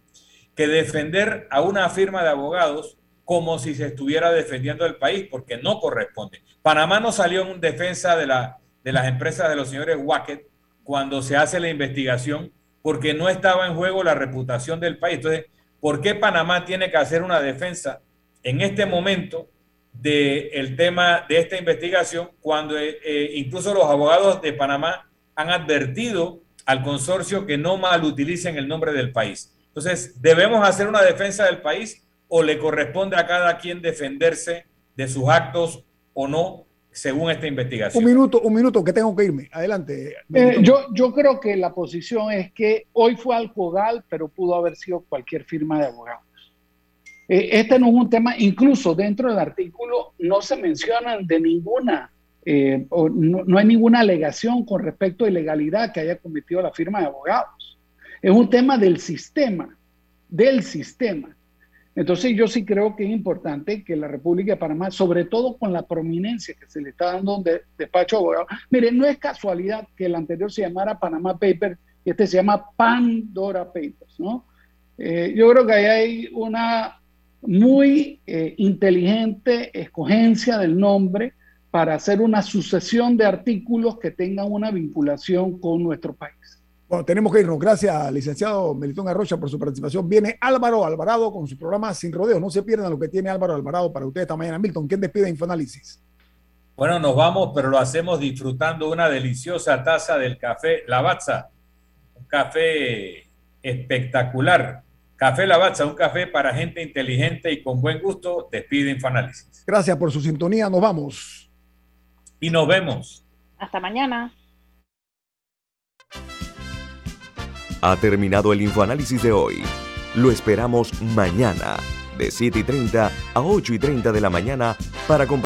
que defender a una firma de abogados como si se estuviera defendiendo el país, porque no corresponde. Panamá no salió en defensa de, la, de las empresas de los señores Wackett cuando se hace la investigación porque no estaba en juego la reputación del país. Entonces, ¿por qué Panamá tiene que hacer una defensa en este momento del tema de esta investigación cuando eh, eh, incluso los abogados de Panamá han advertido al consorcio que no mal utilicen el nombre del país? Entonces, ¿debemos hacer una defensa del país o le corresponde a cada quien defenderse de sus actos o no según esta investigación. Un minuto, un minuto, que tengo que irme. Adelante. Eh, yo, yo creo que la posición es que hoy fue Alcogal, pero pudo haber sido cualquier firma de abogados. Eh, este no es un tema, incluso dentro del artículo no se mencionan de ninguna, eh, o no, no hay ninguna alegación con respecto a ilegalidad que haya cometido la firma de abogados. Es un tema del sistema, del sistema. Entonces yo sí creo que es importante que la República de Panamá, sobre todo con la prominencia que se le está dando de despacho abogado, mire, no es casualidad que el anterior se llamara Panamá Paper y este se llama Pandora Papers, ¿no? Eh, yo creo que ahí hay una muy eh, inteligente escogencia del nombre para hacer una sucesión de artículos que tengan una vinculación con nuestro país. Bueno, tenemos que irnos. Gracias, licenciado Melitón Arrocha, por su participación. Viene Álvaro Alvarado con su programa Sin Rodeo. No se pierdan lo que tiene Álvaro Alvarado para ustedes esta mañana. Milton, ¿quién despide Infoanálisis? Bueno, nos vamos, pero lo hacemos disfrutando una deliciosa taza del café Lavazza. Un café espectacular. Café Lavazza, un café para gente inteligente y con buen gusto. Despide Infoanálisis. Gracias por su sintonía. Nos vamos. Y nos vemos. Hasta mañana. Ha terminado el infoanálisis de hoy. Lo esperamos mañana, de 7 y 30 a 8 y 30 de la mañana, para compartir